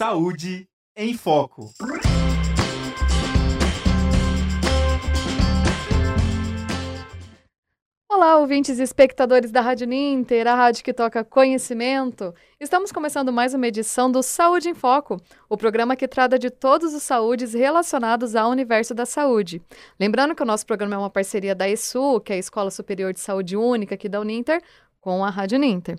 Saúde em Foco. Olá, ouvintes e espectadores da Rádio Ninter, a rádio que toca conhecimento. Estamos começando mais uma edição do Saúde em Foco, o programa que trata de todos os saúdes relacionados ao universo da saúde. Lembrando que o nosso programa é uma parceria da ESU, que é a Escola Superior de Saúde Única aqui da Uninter, com a Rádio Ninter.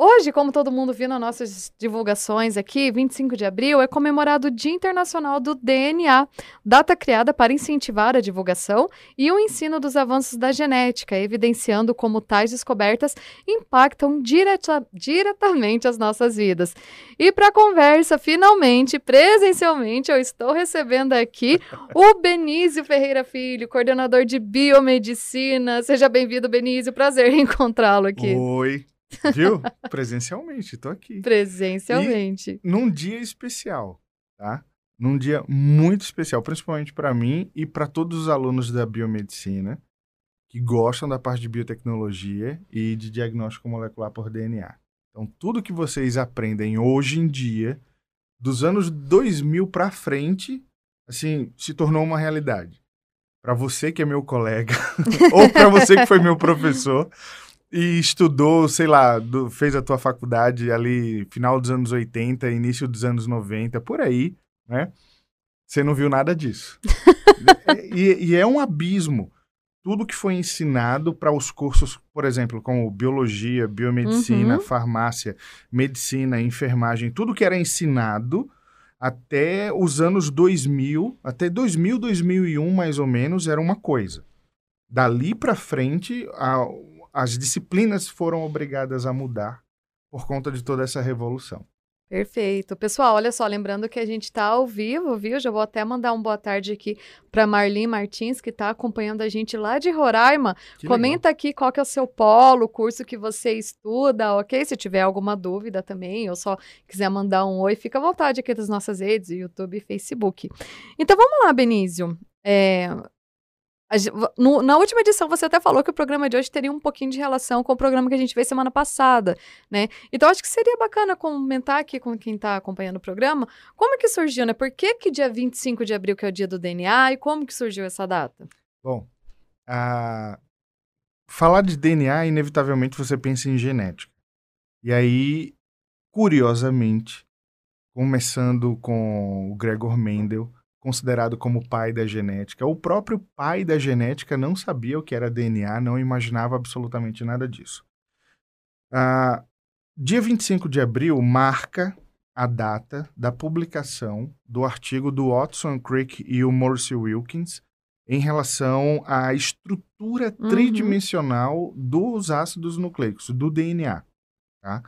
Hoje, como todo mundo viu nas nossas divulgações aqui, 25 de abril é comemorado o Dia Internacional do DNA, data criada para incentivar a divulgação e o ensino dos avanços da genética, evidenciando como tais descobertas impactam direta, diretamente as nossas vidas. E para a conversa, finalmente, presencialmente, eu estou recebendo aqui o Benício Ferreira Filho, coordenador de biomedicina. Seja bem-vindo, Benício. Prazer em encontrá-lo aqui. Oi. Viu? Presencialmente, tô aqui. Presencialmente. E num dia especial, tá? Num dia muito especial, principalmente para mim e para todos os alunos da biomedicina que gostam da parte de biotecnologia e de diagnóstico molecular por DNA. Então, tudo que vocês aprendem hoje em dia, dos anos 2000 para frente, assim, se tornou uma realidade. Para você que é meu colega, ou para você que foi meu professor, e estudou, sei lá, do, fez a tua faculdade ali final dos anos 80, início dos anos 90, por aí, né? Você não viu nada disso. e, e, é um abismo. Tudo que foi ensinado para os cursos, por exemplo, como biologia, biomedicina, uhum. farmácia, medicina, enfermagem, tudo que era ensinado até os anos 2000, até 2000, 2001 mais ou menos, era uma coisa. Dali para frente, a, as disciplinas foram obrigadas a mudar por conta de toda essa revolução. Perfeito. Pessoal, olha só, lembrando que a gente está ao vivo, viu? Já vou até mandar um boa tarde aqui para Marlene Martins, que está acompanhando a gente lá de Roraima. Que Comenta legal. aqui qual que é o seu polo, o curso que você estuda, ok? Se tiver alguma dúvida também, ou só quiser mandar um oi, fica à vontade aqui das nossas redes, YouTube e Facebook. Então vamos lá, Benício. É, no, na última edição, você até falou que o programa de hoje teria um pouquinho de relação com o programa que a gente fez semana passada, né? Então, acho que seria bacana comentar aqui com quem está acompanhando o programa como é que surgiu, né? Por que, que dia 25 de abril, que é o dia do DNA, e como que surgiu essa data? Bom, falar de DNA, inevitavelmente você pensa em genética. E aí, curiosamente, começando com o Gregor Mendel, considerado como pai da genética. O próprio pai da genética não sabia o que era DNA, não imaginava absolutamente nada disso. Ah, dia 25 de abril marca a data da publicação do artigo do Watson Crick e o Morse Wilkins em relação à estrutura uhum. tridimensional dos ácidos nucleicos, do DNA. Tá?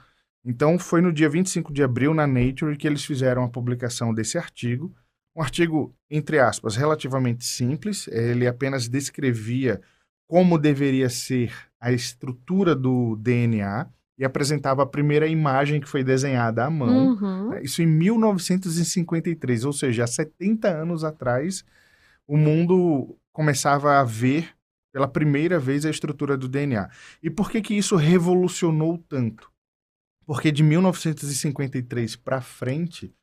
Então, foi no dia 25 de abril, na Nature, que eles fizeram a publicação desse artigo, um artigo, entre aspas, relativamente simples. Ele apenas descrevia como deveria ser a estrutura do DNA e apresentava a primeira imagem que foi desenhada à mão. Uhum. Né, isso em 1953, ou seja, há 70 anos atrás, o mundo começava a ver pela primeira vez a estrutura do DNA. E por que que isso revolucionou tanto? Porque de 1953 para frente,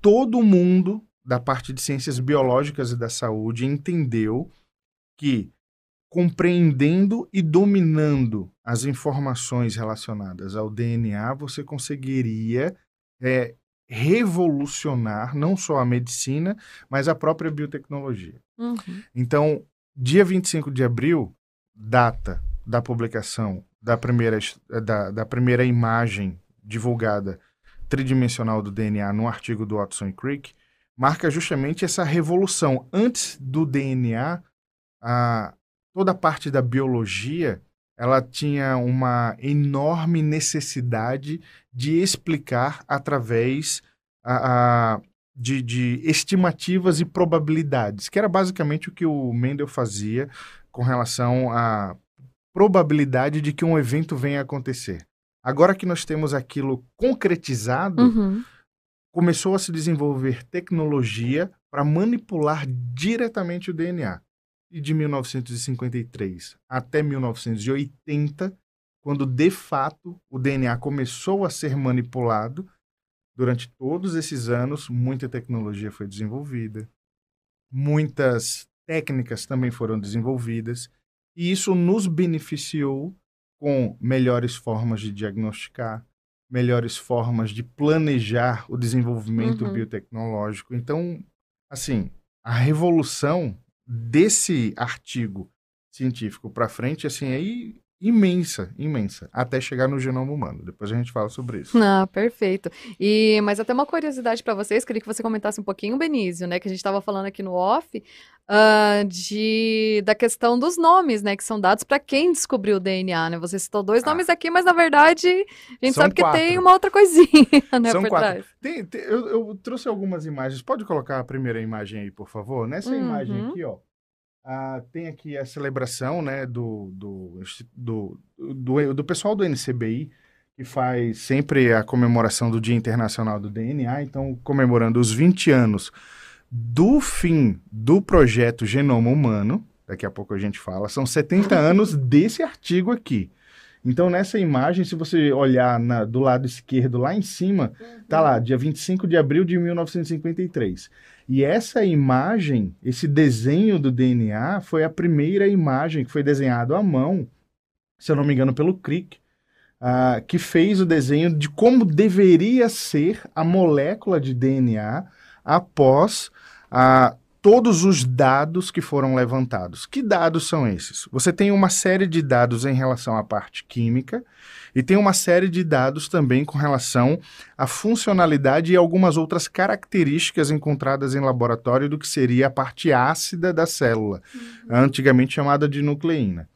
todo mundo da parte de ciências biológicas e da saúde entendeu que compreendendo e dominando as informações relacionadas ao DNA, você conseguiria é, revolucionar não só a medicina, mas a própria biotecnologia. Uhum. Então, dia 25 de abril, data da publicação da primeira, da, da primeira imagem divulgada tridimensional do DNA no artigo do Watson Crick, marca justamente essa revolução. Antes do DNA, a, toda a parte da biologia ela tinha uma enorme necessidade de explicar através a, a de, de, estimativas e probabilidades, que era basicamente o que o Mendel fazia com relação à probabilidade de que um evento venha a acontecer. Agora que nós temos aquilo concretizado, uhum começou a se desenvolver tecnologia para manipular diretamente o DNA. E de 1953 até 1980, quando de fato o DNA começou a ser manipulado, durante todos esses anos, muita tecnologia foi desenvolvida, muitas técnicas também foram desenvolvidas, e isso nos beneficiou com melhores formas de diagnosticar, melhores formas de planejar o desenvolvimento Uhum. biotecnológico. Então, assim, a revolução desse artigo científico para frente, assim, i- imensa, imensa, até chegar no genoma humano. Depois a gente fala sobre isso. Ah, perfeito. E mas até uma curiosidade para vocês, queria que você comentasse um pouquinho, Benício, né, que a gente estava falando aqui no off, ah, de da questão dos nomes, né, que são dados para quem descobriu o DNA, né? Você citou dois Ah. nomes aqui, mas na verdade a gente São sabe que tem quatro. uma outra coisinha, né, São por quatro. trás. Tem- tem- eu, eu trouxe algumas imagens. Pode colocar a primeira imagem aí, por favor? Nessa Uhum. imagem aqui, ó. Ah, tem aqui a celebração, né, do, do, do, do, do pessoal do NCBI, que faz sempre a comemoração do Dia Internacional do DNA, então comemorando os 20 anos do fim do projeto Genoma Humano, daqui a pouco a gente fala, são 70 anos desse artigo aqui. Então, nessa imagem, se você olhar na- do lado esquerdo, lá em cima, tá lá, dia 25 de abril de 1953. E essa imagem, esse desenho do DNA, foi a primeira imagem que foi desenhado à mão, se eu não me engano, pelo Crick, ah, que fez o desenho de como deveria ser a molécula de DNA após ah, todos os dados que foram levantados. Que dados são esses? Você tem uma série de dados em relação à parte química e tem uma série de dados também com relação à funcionalidade e algumas outras características encontradas em laboratório do que seria a parte ácida da célula, antigamente chamada de nucleína.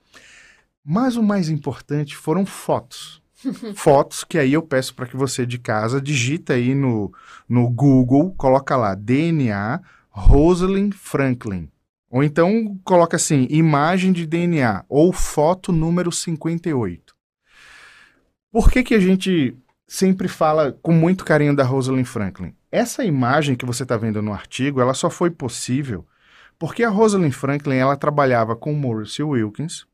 Mas o mais importante foram fotos. fotos que aí eu peço para que você de casa digita aí no, no Google, coloca lá DNA Rosalind Franklin. Ou então coloca assim, imagem de DNA ou foto número 58. Por que, que a gente sempre fala com muito carinho da Rosalind Franklin? Essa imagem que você está vendo no artigo, ela só foi possível porque a Rosalind Franklin ela trabalhava com Morris Wilkins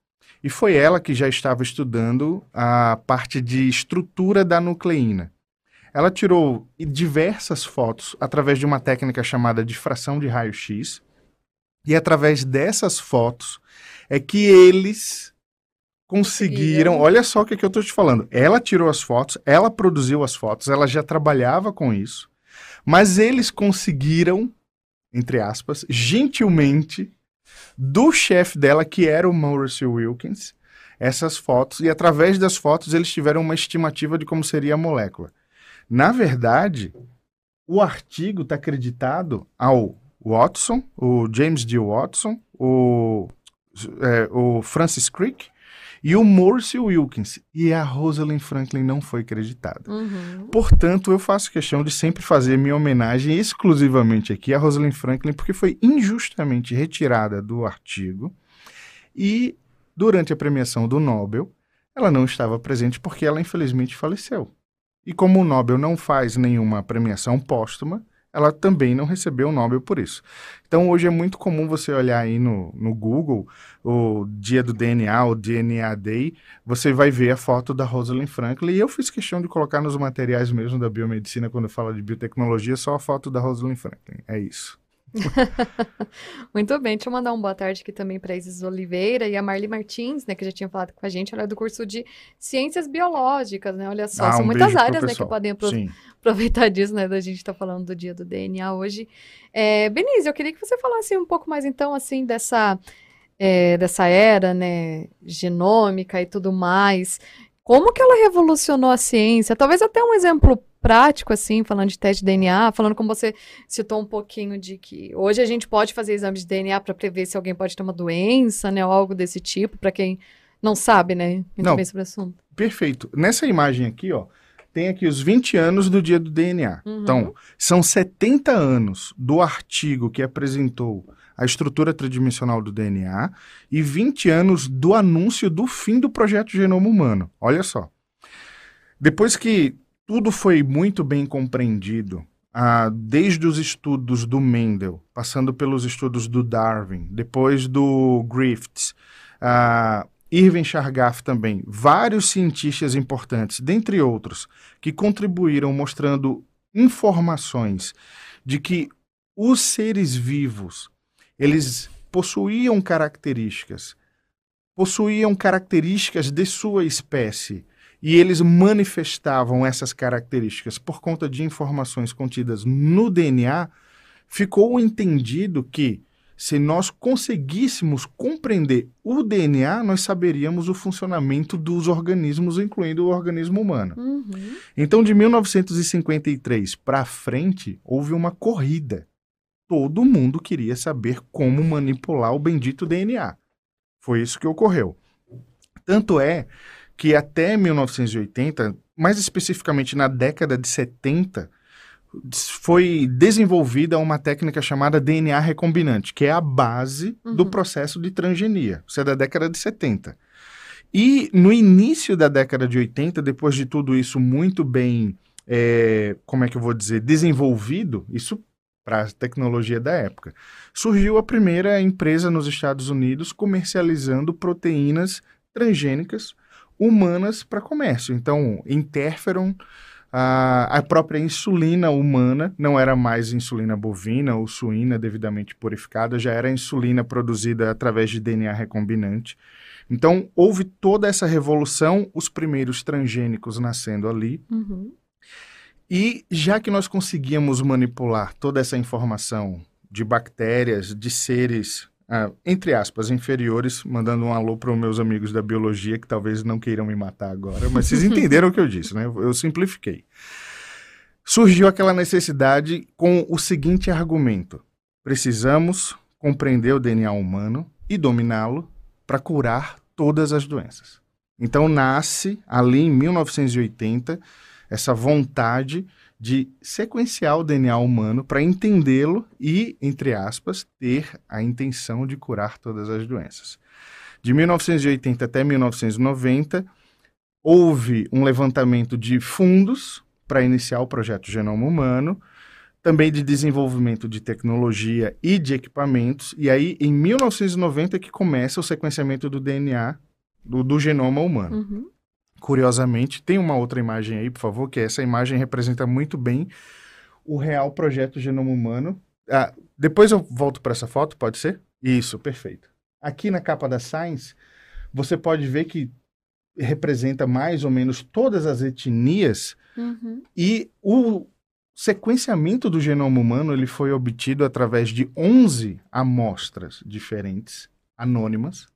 e foi ela que já estava estudando a parte de estrutura da nucleína. Ela tirou diversas fotos através de uma técnica chamada difração de raio-x. E através dessas fotos é que eles conseguiram. Olha só o que, que eu estou te falando. Ela tirou as fotos, ela produziu as fotos, ela já trabalhava com isso. Mas eles conseguiram, entre aspas, gentilmente, do chefe dela, que era o Maurice Wilkins, essas fotos. E através das fotos eles tiveram uma estimativa de como seria a molécula. Na verdade, o artigo está acreditado ao Watson, o James D. Watson, o, é, o Francis Crick e o Morse Wilkins. E a Rosalind Franklin não foi acreditada. Uhum. Portanto, eu faço questão de sempre fazer minha homenagem exclusivamente aqui a Rosalind Franklin, porque foi injustamente retirada do artigo e, durante a premiação do Nobel, ela não estava presente porque ela infelizmente faleceu. E como o Nobel não faz nenhuma premiação póstuma, ela também não recebeu o Nobel por isso. Então hoje é muito comum você olhar aí no, no Google o dia do DNA, o DNA Day, você vai ver a foto da Rosalind Franklin. E eu fiz questão de colocar nos materiais mesmo da biomedicina, quando fala de biotecnologia, só a foto da Rosalind Franklin. É isso. Muito bem, deixa eu mandar um boa tarde aqui também para Isis Oliveira e a Marli Martins, né, que já tinha falado com a gente, ela é do curso de Ciências Biológicas, né? Olha só, Ah, são um muitas áreas, né, que podem apro- Sim. aproveitar disso, né, da gente tá falando do dia do DNA hoje. É, Benício, eu queria que você falasse um pouco mais, então, assim, dessa, é, dessa era, né, genômica e tudo mais. Como que ela revolucionou a ciência? Talvez até um exemplo prático, assim, falando de teste de DNA, falando como você citou um pouquinho de que hoje a gente pode fazer exames de DNA para prever se alguém pode ter uma doença, né, ou algo desse tipo, para quem não sabe, né, muito Não. bem sobre o assunto. Perfeito. Nessa imagem aqui, ó, tem aqui os 20 anos do dia do DNA. Uhum. Então, são 70 anos do artigo que apresentou a estrutura tridimensional do DNA e 20 anos do anúncio do fim do projeto Genoma Humano. Olha só. Depois que tudo foi muito bem compreendido, ah, desde os estudos do Mendel, passando pelos estudos do Darwin, depois do Griffiths, ah, Irving Chargaff também, vários cientistas importantes, dentre outros, que contribuíram mostrando informações de que os seres vivos, eles possuíam características, possuíam características de sua espécie, e eles manifestavam essas características por conta de informações contidas no DNA, ficou entendido que se nós conseguíssemos compreender o DNA, nós saberíamos o funcionamento dos organismos, incluindo o organismo humano. Uhum. Então, de 1953 para frente, houve uma corrida. Todo mundo queria saber como manipular o bendito DNA. Foi isso que ocorreu. Tanto é que até 1980, mais especificamente na década de 70, foi desenvolvida uma técnica chamada DNA recombinante, que é a base Uhum. do processo de transgenia. Isso é da década de 70. E no início da década de 80, depois de tudo isso muito bem, é, como é que eu vou dizer, desenvolvido, isso para a tecnologia da época, surgiu a primeira empresa nos Estados Unidos comercializando proteínas transgênicas humanas para comércio. Então, interferon, a, a própria insulina humana não era mais insulina bovina ou suína devidamente purificada, já era insulina produzida através de DNA recombinante. Então, houve toda essa revolução, os primeiros transgênicos nascendo ali. Uhum. E já que nós conseguíamos manipular toda essa informação de bactérias, de seres, ah, entre aspas, inferiores, mandando um alô para os meus amigos da biologia, que talvez não queiram me matar agora, mas vocês entenderam o que eu disse, né? Eu simplifiquei. Surgiu aquela necessidade com o seguinte argumento: precisamos compreender o DNA humano e dominá-lo para curar todas as doenças. Então nasce ali em 1980 essa vontade de sequenciar o DNA humano para entendê-lo e, entre aspas, ter a intenção de curar todas as doenças. De 1980 até 1990, houve um levantamento de fundos para iniciar o projeto Genoma Humano, também de desenvolvimento de tecnologia e de equipamentos, e aí em 1990 que começa o sequenciamento do DNA do, do genoma humano. Uhum. Curiosamente, tem uma outra imagem aí, por favor, que essa imagem representa muito bem o real projeto Genoma Humano. Ah, depois eu volto para essa foto, pode ser? Isso, perfeito. Aqui na capa da Science, você pode ver que representa mais ou menos todas as etnias Uhum. e o sequenciamento do genoma humano ele foi obtido através de 11 amostras diferentes, anônimas,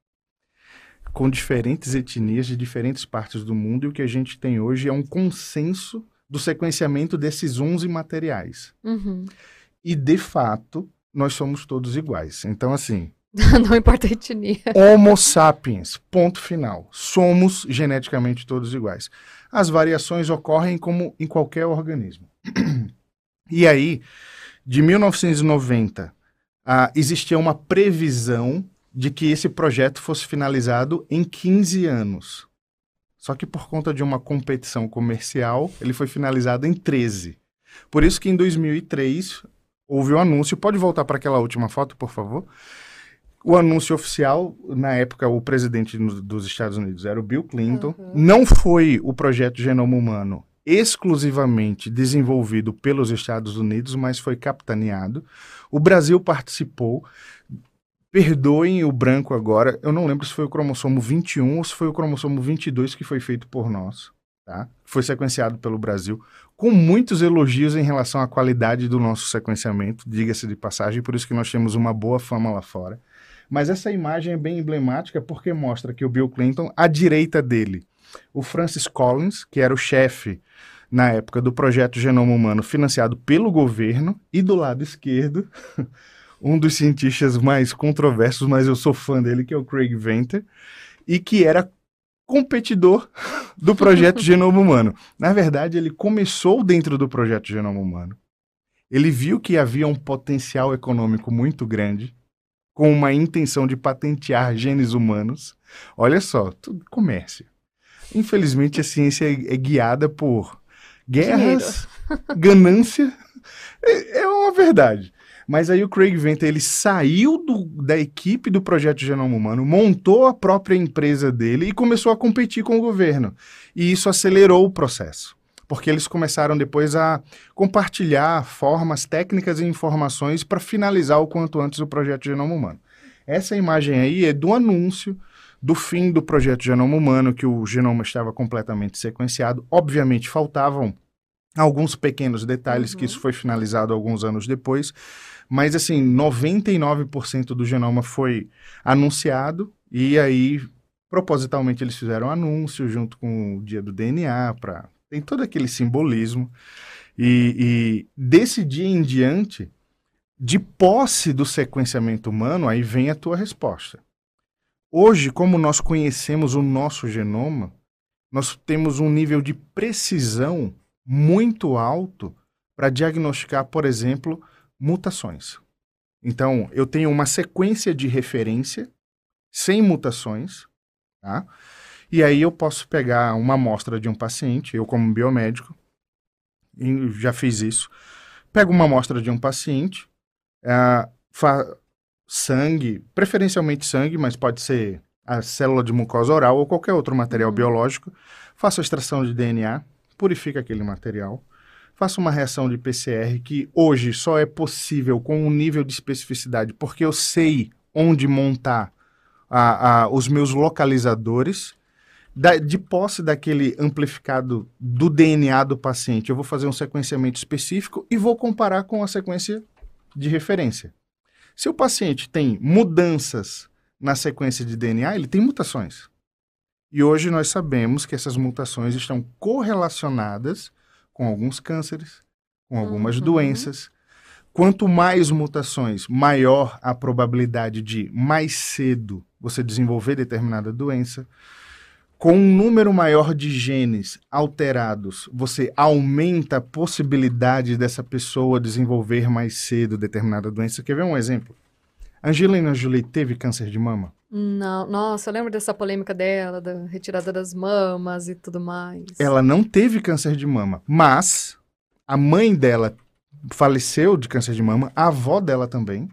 com diferentes etnias de diferentes partes do mundo, e o que a gente tem hoje é um consenso do sequenciamento desses 11 materiais. Uhum. E, de fato, nós somos todos iguais. Então, assim, Não importa a etnia. Homo sapiens, ponto final. Somos geneticamente todos iguais. As variações ocorrem como em qualquer organismo. E aí, de 1990, ah, existia uma previsão de que esse projeto fosse finalizado em 15 anos. Só que por conta de uma competição comercial, ele foi finalizado em 13. Por isso que em 2003 houve o anúncio. Pode voltar para aquela última foto, por favor? O anúncio oficial, na época, o presidente dos Estados Unidos era o Bill Clinton. Uhum. Não foi o projeto Genoma Humano exclusivamente desenvolvido pelos Estados Unidos, mas foi capitaneado. O Brasil participou. Perdoem o branco agora, eu não lembro se foi o cromossomo 21 ou se foi o cromossomo 22 que foi feito por nós, tá? Foi sequenciado pelo Brasil, com muitos elogios em relação à qualidade do nosso sequenciamento, diga-se de passagem, por isso que nós temos uma boa fama lá fora. Mas essa imagem é bem emblemática porque mostra que o Bill Clinton, à direita dele, o Francis Collins, que era o chefe na época do projeto Genoma Humano financiado pelo governo, e do lado esquerdo, um dos cientistas mais controversos, mas eu sou fã dele, que é o Craig Venter, e que era competidor do projeto Genoma Humano. Na verdade, ele começou dentro do projeto Genoma Humano. Ele viu que havia um potencial econômico muito grande, com uma intenção de patentear genes humanos. Olha só, tudo comércio. Infelizmente, a ciência é, é guiada por guerras, ganância. É, é uma verdade. Mas aí o Craig Venter, ele saiu do- da equipe do projeto Genoma Humano, montou a própria empresa dele e começou a competir com o governo. E isso acelerou o processo. porque eles começaram depois a compartilhar formas, técnicas e informações para finalizar o quanto antes o projeto Genoma Humano. Essa imagem aí é do anúncio do fim do projeto Genoma Humano, que o genoma estava completamente sequenciado. Obviamente, faltavam alguns pequenos detalhes, uhum. que isso foi finalizado alguns anos depois, mas assim, 99% do genoma foi anunciado e aí propositalmente eles fizeram anúncio junto com o dia do DNA para tem todo aquele simbolismo e, e desse dia em diante de posse do sequenciamento humano aí vem a tua resposta hoje como nós conhecemos o nosso genoma nós temos um nível de precisão muito alto para diagnosticar por exemplo mutações então eu tenho uma sequência de referência sem mutações Tá? E aí eu posso pegar uma amostra de um paciente, eu como biomédico, já fiz isso, pego uma amostra de um paciente, é, sangue, preferencialmente sangue, mas pode ser a célula de mucosa oral ou qualquer outro material uhum. biológico, faço a extração de DNA, purifico aquele material, faço uma reação de PCR que hoje só é possível com um nível de especificidade, porque eu sei onde montar a, a, os meus localizadores. Da, de posse daquele amplificado do DNA do paciente, eu vou fazer um sequenciamento específico e vou comparar com a sequência de referência. Se o paciente tem mudanças na sequência de DNA, ele tem mutações. E hoje nós sabemos que essas mutações estão correlacionadas com alguns cânceres, com algumas uhum. doenças, Quanto mais mutações, maior a probabilidade de mais cedo você desenvolver determinada doença. Com um número maior de genes alterados, você aumenta a possibilidade dessa pessoa desenvolver mais cedo determinada doença. Quer ver um exemplo? Angelina Jolie teve câncer de mama? Não, nossa, eu lembro dessa polêmica dela, da retirada das mamas e tudo mais. Ela não teve câncer de mama, mas a mãe dela faleceu de câncer de mama, a avó dela também.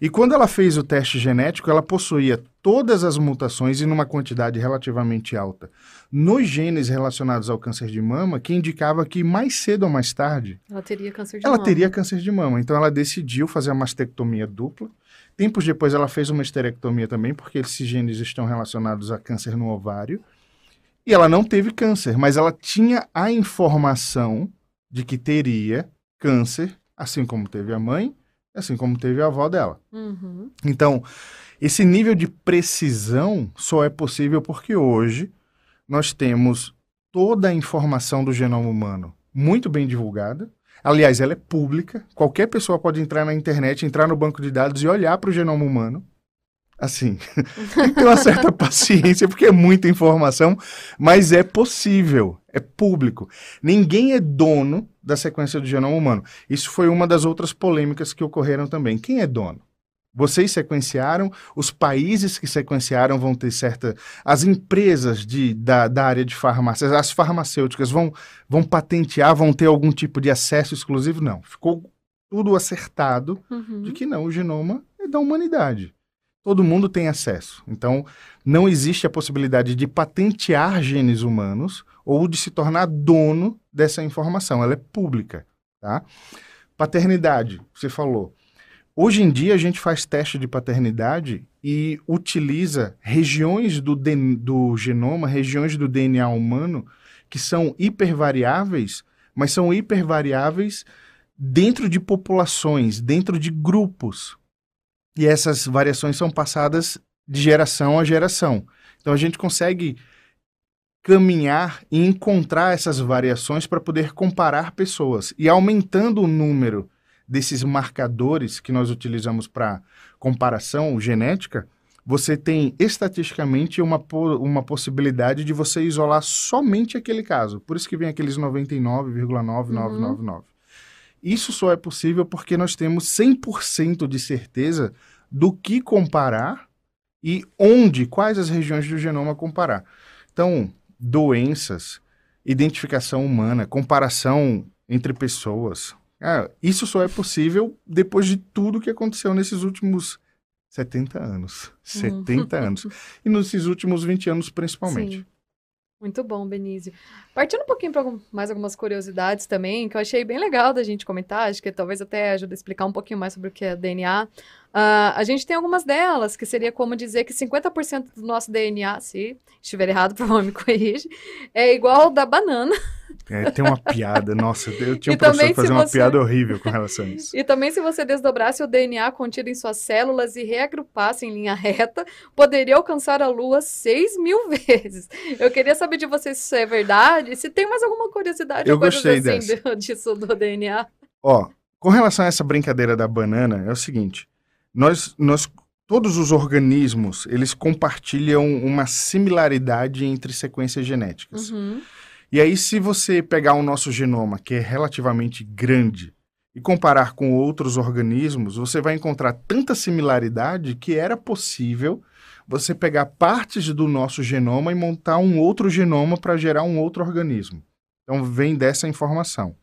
E quando ela fez o teste genético, ela possuía todas as mutações e numa quantidade relativamente alta nos genes relacionados ao câncer de mama, que indicava que mais cedo ou mais tarde ela teria câncer de ela mama. teria câncer de mama. Então ela decidiu fazer a mastectomia dupla. Tempos depois ela fez uma esterectomia também, porque esses genes estão relacionados a câncer no ovário. E ela não teve câncer, mas ela tinha a informação de que teria câncer, assim como teve a mãe, assim como teve a avó dela. Uhum. Então, esse nível de precisão só é possível porque hoje nós temos toda a informação do genoma humano muito bem divulgada. Aliás, ela é pública. Qualquer pessoa pode entrar na internet, entrar no banco de dados e olhar para o genoma humano assim, tem que ter uma certa paciência, porque é muita informação, mas é possível, é público. Ninguém é dono da sequência do genoma humano. Isso foi uma das outras polêmicas que ocorreram também. Quem é dono? Vocês sequenciaram, os países que sequenciaram vão ter certa. As empresas de, da, da área de farmácias, as farmacêuticas vão, vão patentear, vão ter algum tipo de acesso exclusivo? Não. Ficou tudo acertado uhum. de que não, o genoma é da humanidade todo mundo tem acesso. Então, não existe a possibilidade de patentear genes humanos ou de se tornar dono dessa informação. Ela é pública, tá? Paternidade, você falou. Hoje em dia, a gente faz teste de paternidade e utiliza regiões do, do genoma, regiões do DNA humano, que são hipervariáveis, mas são hipervariáveis dentro de populações, dentro de grupos. E essas variações são passadas de geração a geração. Então a gente consegue caminhar e encontrar essas variações para poder comparar pessoas. E aumentando o número desses marcadores que nós utilizamos para comparação genética, você tem estatisticamente uma, uma possibilidade de você isolar somente aquele caso. Por isso que vem aqueles 99,9999. Uhum. Isso só é possível porque nós temos 100% de certeza do que comparar e onde, quais as regiões do genoma comparar. Então, doenças, identificação humana, comparação entre pessoas. É, isso só é possível depois de tudo que aconteceu nesses últimos 70 anos. 70 uhum. anos. E nesses últimos 20 anos, principalmente. Sim. Muito bom, Benício. Partindo um pouquinho para mais algumas curiosidades também, que eu achei bem legal da gente comentar, acho que talvez até ajude a explicar um pouquinho mais sobre o que é DNA. Uh, a gente tem algumas delas, que seria como dizer que 50% do nosso DNA, se estiver errado, por favor, me corrige, é igual ao da banana. É, tem uma piada, nossa, eu tinha um professor que fazia uma você... piada horrível com relação a isso. E também se você desdobrasse o DNA contido em suas células e reagrupasse em linha reta, poderia alcançar a Lua 6 mil vezes. Eu queria saber de vocês se isso é verdade, se tem mais alguma curiosidade eu gostei assim dessa. disso do DNA. Ó, com relação a essa brincadeira da banana, é o seguinte, nós, nós todos os organismos, eles compartilham uma similaridade entre sequências genéticas. Uhum. E aí, se você pegar o nosso genoma, que é relativamente grande, e comparar com outros organismos, você vai encontrar tanta similaridade que era possível você pegar partes do nosso genoma e montar um outro genoma para gerar um outro organismo. Então, vem dessa informação.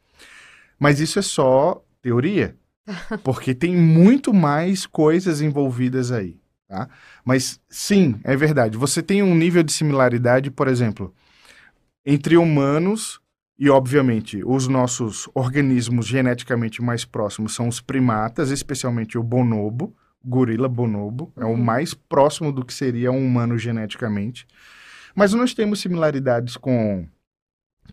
Mas isso é só teoria, porque tem muito mais coisas envolvidas aí. Tá? Mas sim, é verdade. Você tem um nível de similaridade, por exemplo, entre humanos e, obviamente, os nossos organismos geneticamente mais próximos são os primatas, especialmente o bonobo, gorila bonobo, uhum. é o uhum. mais próximo do que seria um humano geneticamente. Mas nós temos similaridades com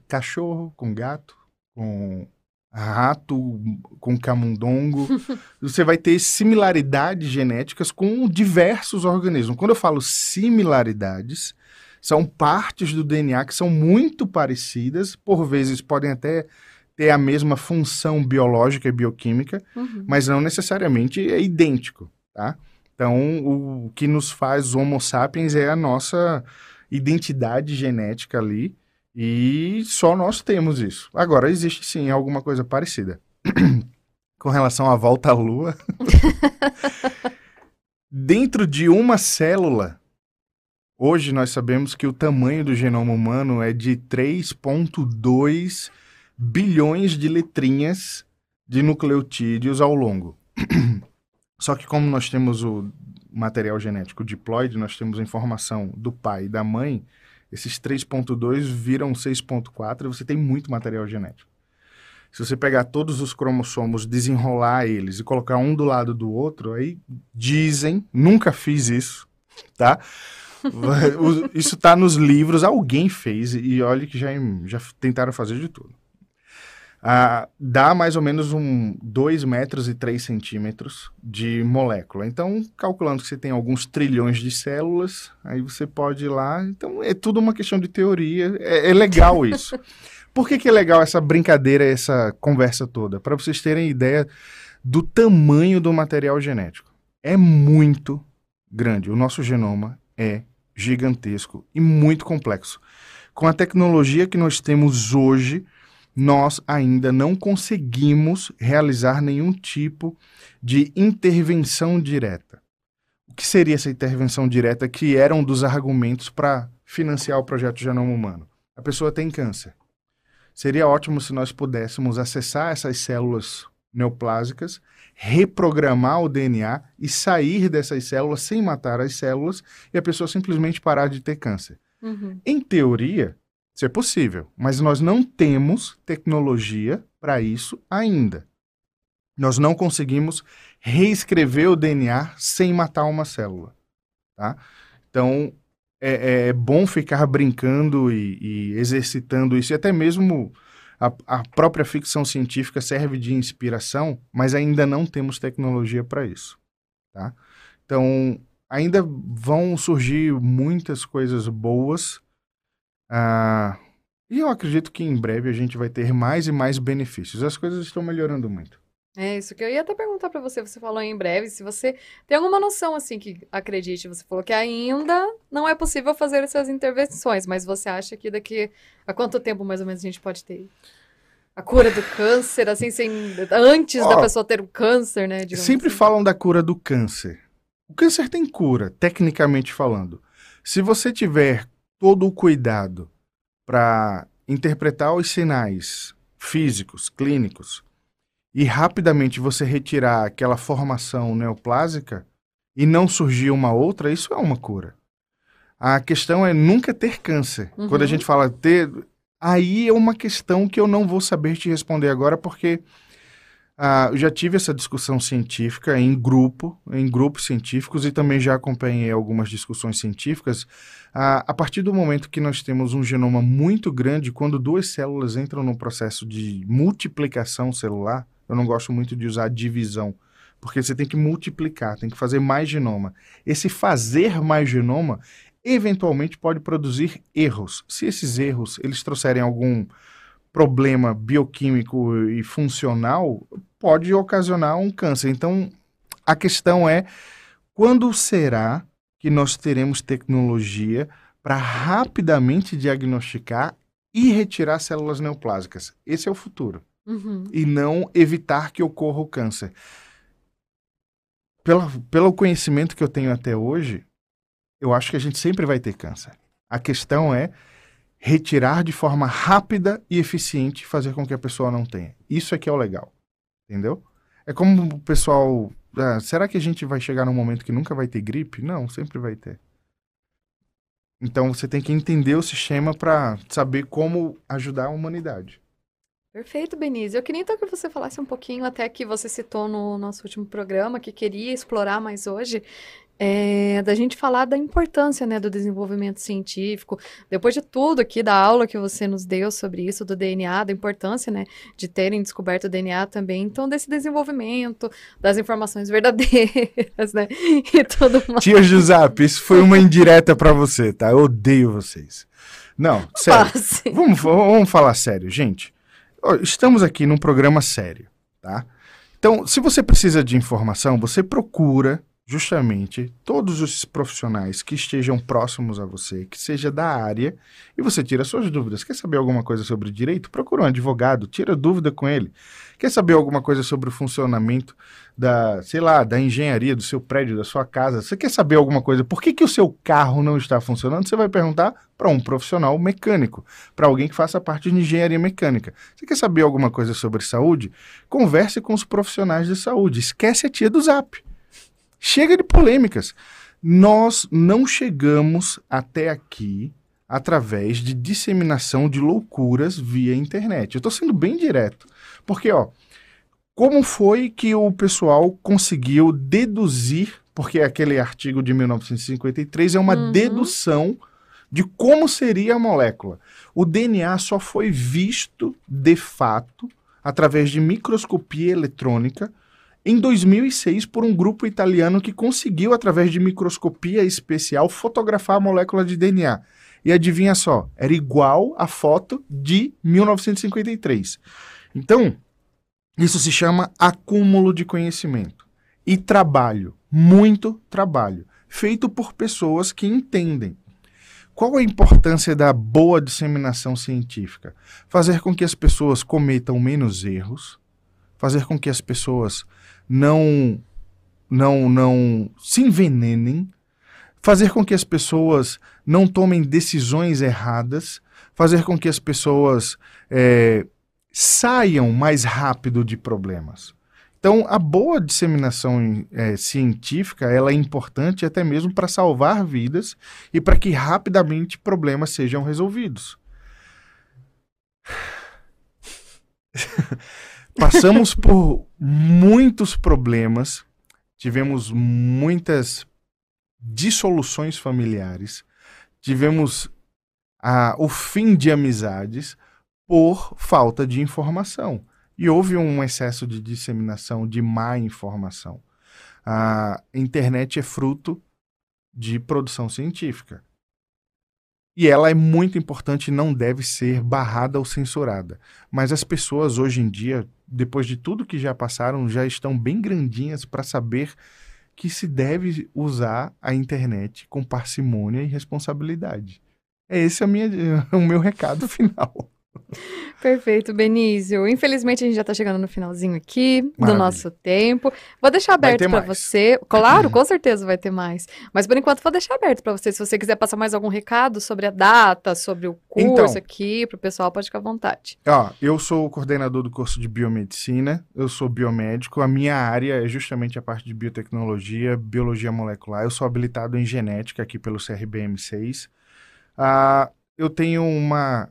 cachorro, com gato, com rato, com camundongo. Você vai ter similaridades genéticas com diversos organismos. Quando eu falo similaridades, são partes do DNA que são muito parecidas, por vezes podem até ter a mesma função biológica e bioquímica, uhum. mas não necessariamente é idêntico, tá? Então, o que nos faz Homo sapiens é a nossa identidade genética ali, e só nós temos isso. Agora, existe sim alguma coisa parecida. Com relação à volta à Lua, dentro de uma célula, Hoje nós sabemos que o tamanho do genoma humano é de 3,2 bilhões de letrinhas de nucleotídeos ao longo. Só que como nós temos o material genético diploide, nós temos a informação do pai e da mãe, esses 3.2 viram 6.4 e você tem muito material genético. Se você pegar todos os cromossomos, desenrolar eles e colocar um do lado do outro, aí dizem, nunca fiz isso, tá? Isso está nos livros, alguém fez, e olha que já, já tentaram fazer de tudo. Ah, dá mais ou menos um 2 metros e 3 centímetros de molécula. Então, calculando que você tem alguns trilhões de células, aí você pode ir lá. Então, é tudo uma questão de teoria. É, é legal isso. Por que, que é legal essa brincadeira, essa conversa toda? Para vocês terem ideia do tamanho do material genético. É muito grande. O nosso genoma é gigantesco e muito complexo. Com a tecnologia que nós temos hoje, nós ainda não conseguimos realizar nenhum tipo de intervenção direta. O que seria essa intervenção direta que era um dos argumentos para financiar o projeto Genoma Humano? A pessoa tem câncer. Seria ótimo se nós pudéssemos acessar essas células neoplásicas, reprogramar o DNA e sair dessas células sem matar as células e a pessoa simplesmente parar de ter câncer. Uhum. Em teoria, é possível, mas nós não temos tecnologia para isso ainda. Nós não conseguimos reescrever o DNA sem matar uma célula. Tá? Então, é, é bom ficar brincando e, e exercitando isso, e até mesmo a, a própria ficção científica serve de inspiração, mas ainda não temos tecnologia para isso. Tá? Então, ainda vão surgir muitas coisas boas. Uh, e eu acredito que em breve a gente vai ter mais e mais benefícios. As coisas estão melhorando muito. É isso que eu ia até perguntar para você. Você falou em breve, se você tem alguma noção assim que acredite, você falou que ainda não é possível fazer essas intervenções, mas você acha que daqui a quanto tempo mais ou menos a gente pode ter a cura do câncer, assim, sem, antes oh, da pessoa ter o câncer, né? Sempre assim. falam da cura do câncer. O câncer tem cura, tecnicamente falando. Se você tiver todo o cuidado para interpretar os sinais físicos, clínicos, e rapidamente você retirar aquela formação neoplásica e não surgir uma outra, isso é uma cura. A questão é nunca ter câncer. Uhum. Quando a gente fala ter Aí é uma questão que eu não vou saber te responder agora, porque ah, eu já tive essa discussão científica em grupo, em grupos científicos, e também já acompanhei algumas discussões científicas. Ah, a partir do momento que nós temos um genoma muito grande, quando duas células entram no processo de multiplicação celular, eu não gosto muito de usar divisão, porque você tem que multiplicar, tem que fazer mais genoma. Esse fazer mais genoma eventualmente pode produzir erros. Se esses erros eles trouxerem algum problema bioquímico e funcional, pode ocasionar um câncer. Então, a questão é quando será que nós teremos tecnologia para rapidamente diagnosticar e retirar células neoplásicas? Esse é o futuro. Uhum. E não evitar que ocorra o câncer. Pela, pelo conhecimento que eu tenho até hoje, eu acho que a gente sempre vai ter câncer. A questão é retirar de forma rápida e eficiente, fazer com que a pessoa não tenha. Isso é que é o legal. Entendeu? É como o pessoal. Ah, será que a gente vai chegar num momento que nunca vai ter gripe? Não, sempre vai ter. Então você tem que entender o sistema para saber como ajudar a humanidade. Perfeito, Benise. Eu queria então que você falasse um pouquinho, até que você citou no nosso último programa, que queria explorar mais hoje, é, da gente falar da importância né, do desenvolvimento científico, depois de tudo aqui da aula que você nos deu sobre isso, do DNA, da importância né, de terem descoberto o DNA também, então desse desenvolvimento, das informações verdadeiras, né, e tudo mais. Tia Giuseppe, isso foi uma indireta para você, tá? Eu odeio vocês. Não, sério. Vamos, vamos falar sério, gente. Estamos aqui num programa sério, tá? Então, se você precisa de informação, você procura justamente todos os profissionais que estejam próximos a você, que seja da área, e você tira suas dúvidas. Quer saber alguma coisa sobre direito? Procura um advogado, tira dúvida com ele. Quer saber alguma coisa sobre o funcionamento da, sei lá, da engenharia do seu prédio, da sua casa? Você quer saber alguma coisa? Por que, que o seu carro não está funcionando? Você vai perguntar para um profissional mecânico, para alguém que faça parte de engenharia mecânica. Você quer saber alguma coisa sobre saúde? Converse com os profissionais de saúde. Esquece a tia do Zap. Chega de polêmicas. Nós não chegamos até aqui através de disseminação de loucuras via internet. Eu estou sendo bem direto. Porque, ó, como foi que o pessoal conseguiu deduzir, porque aquele artigo de 1953 é uma uhum. dedução de como seria a molécula. O DNA só foi visto de fato através de microscopia eletrônica em 2006 por um grupo italiano que conseguiu, através de microscopia especial, fotografar a molécula de DNA. E adivinha só, era igual à foto de 1953. Então, isso se chama acúmulo de conhecimento. E trabalho, muito trabalho, feito por pessoas que entendem. Qual a importância da boa disseminação científica? Fazer com que as pessoas cometam menos erros, fazer com que as pessoas não não não se envenenem, fazer com que as pessoas não tomem decisões erradas, fazer com que as pessoas é, saiam mais rápido de problemas. Então, a boa disseminação é, científica ela é importante até mesmo para salvar vidas e para que rapidamente problemas sejam resolvidos. Passamos por muitos problemas, tivemos muitas dissoluções familiares, tivemos a, o fim de amizades por falta de informação. E houve um excesso de disseminação de má informação. A internet é fruto de produção científica. E ela é muito importante e não deve ser barrada ou censurada. Mas as pessoas hoje em dia, depois de tudo que já passaram, já estão bem grandinhas para saber que se deve usar a internet com parcimônia e responsabilidade. É esse o meu recado final. Perfeito, Benício. Infelizmente a gente já está chegando no finalzinho aqui Maravilha. do nosso tempo. Vou deixar aberto para você. Claro, com certeza vai ter mais. Mas por enquanto vou deixar aberto para você. Se você quiser passar mais algum recado sobre a data, sobre o curso então, aqui, para o pessoal, pode ficar à vontade. Ó, eu sou o coordenador do curso de biomedicina. Eu sou biomédico. A minha área é justamente a parte de biotecnologia, biologia molecular. Eu sou habilitado em genética aqui pelo CRBM6. Ah, eu tenho uma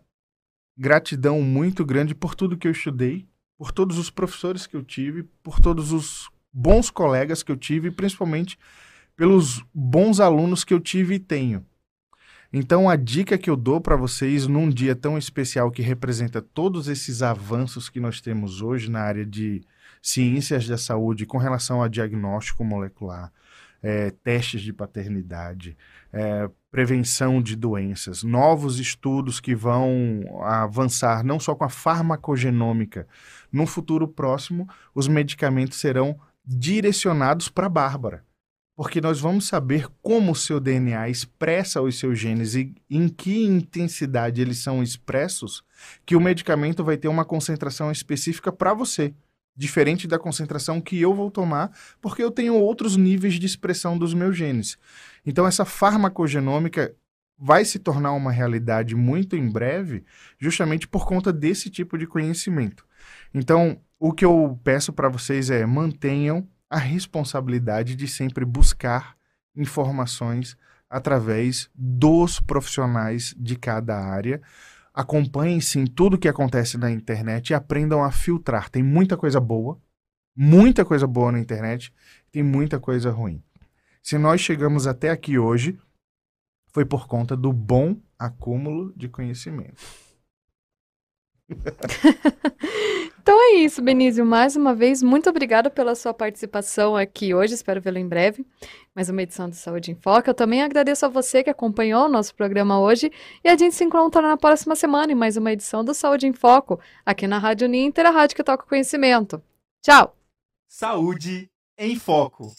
gratidão muito grande por tudo que eu estudei, por todos os professores que eu tive, por todos os bons colegas que eu tive, principalmente pelos bons alunos que eu tive e tenho. Então, a dica que eu dou para vocês num dia tão especial que representa todos esses avanços que nós temos hoje na área de ciências da saúde com relação a diagnóstico molecular, é, testes de paternidade, é, prevenção de doenças, novos estudos que vão avançar não só com a farmacogenômica. No futuro próximo, os medicamentos serão direcionados para a Bárbara porque nós vamos saber como o seu DNA expressa os seus genes e em que intensidade eles são expressos, que o medicamento vai ter uma concentração específica para você, diferente da concentração que eu vou tomar, porque eu tenho outros níveis de expressão dos meus genes. Então essa farmacogenômica vai se tornar uma realidade muito em breve, justamente por conta desse tipo de conhecimento. Então, o que eu peço para vocês é mantenham a responsabilidade de sempre buscar informações através dos profissionais de cada área. Acompanhem sim tudo que acontece na internet e aprendam a filtrar. Tem muita coisa boa, muita coisa boa na internet, tem muita coisa ruim. Se nós chegamos até aqui hoje, foi por conta do bom acúmulo de conhecimento. então é isso, Benício. Mais uma vez, muito obrigada pela sua participação aqui hoje. Espero vê-lo em breve. Mais uma edição do Saúde em Foco. Eu também agradeço a você que acompanhou o nosso programa hoje. E a gente se encontra na próxima semana em mais uma edição do Saúde em Foco, aqui na Rádio Ninter, a rádio que toca conhecimento. Tchau! Saúde em Foco.